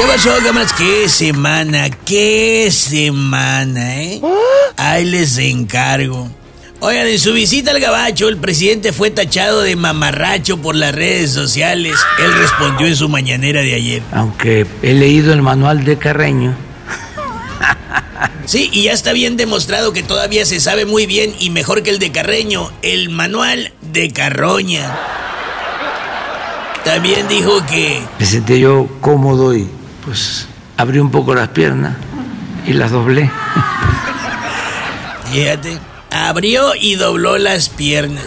¿Qué pasó, cámaras? ¿Qué semana? ¿Qué semana, eh? Ahí les encargo. Oigan, en su visita al gabacho, el presidente fue tachado de mamarracho por las redes sociales. Él respondió en su mañanera de ayer. Aunque he leído el manual de Carreño. Sí, y ya está bien demostrado que todavía se sabe muy bien y mejor que el de Carreño, el manual de Carroña. También dijo que Me senté yo cómodo y pues abrí un poco las piernas y las doblé. Fíjate, abrió y dobló las piernas.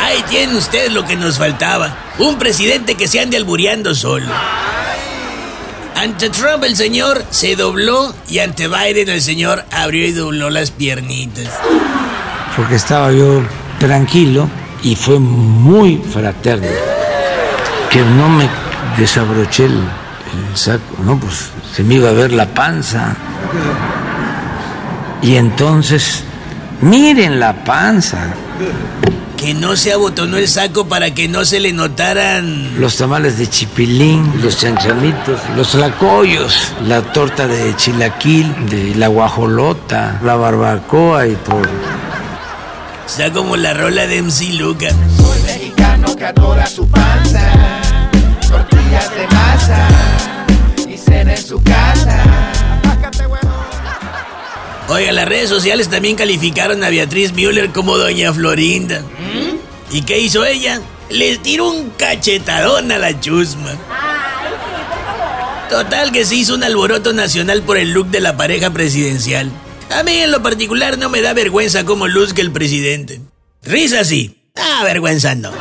Ahí tienen ustedes lo que nos faltaba. Un presidente que se ande albureando solo. Ante Trump el señor se dobló y ante Biden el señor abrió y dobló las piernitas. Porque estaba yo tranquilo y fue muy fraterno. Que no me desabroché el, el saco, ¿no? Pues se me iba a ver la panza. Y entonces, miren la panza. Que no se abotonó el saco para que no se le notaran Los tamales de chipilín, los chanchamitos, los tlacoyos, la torta de chilaquil, de la guajolota, la barbacoa y todo. Está como la rola de MC Luca. Soy mexicano que adora su panza, Oiga, las redes sociales también calificaron a Beatriz Müller como Doña Florinda. ¿Y qué hizo ella? Les tiró un cachetadón a la chusma. Total que se hizo un alboroto nacional por el look de la pareja presidencial. A mí en lo particular no me da vergüenza cómo luzca el presidente. Risa sí, ah, vergüenza no.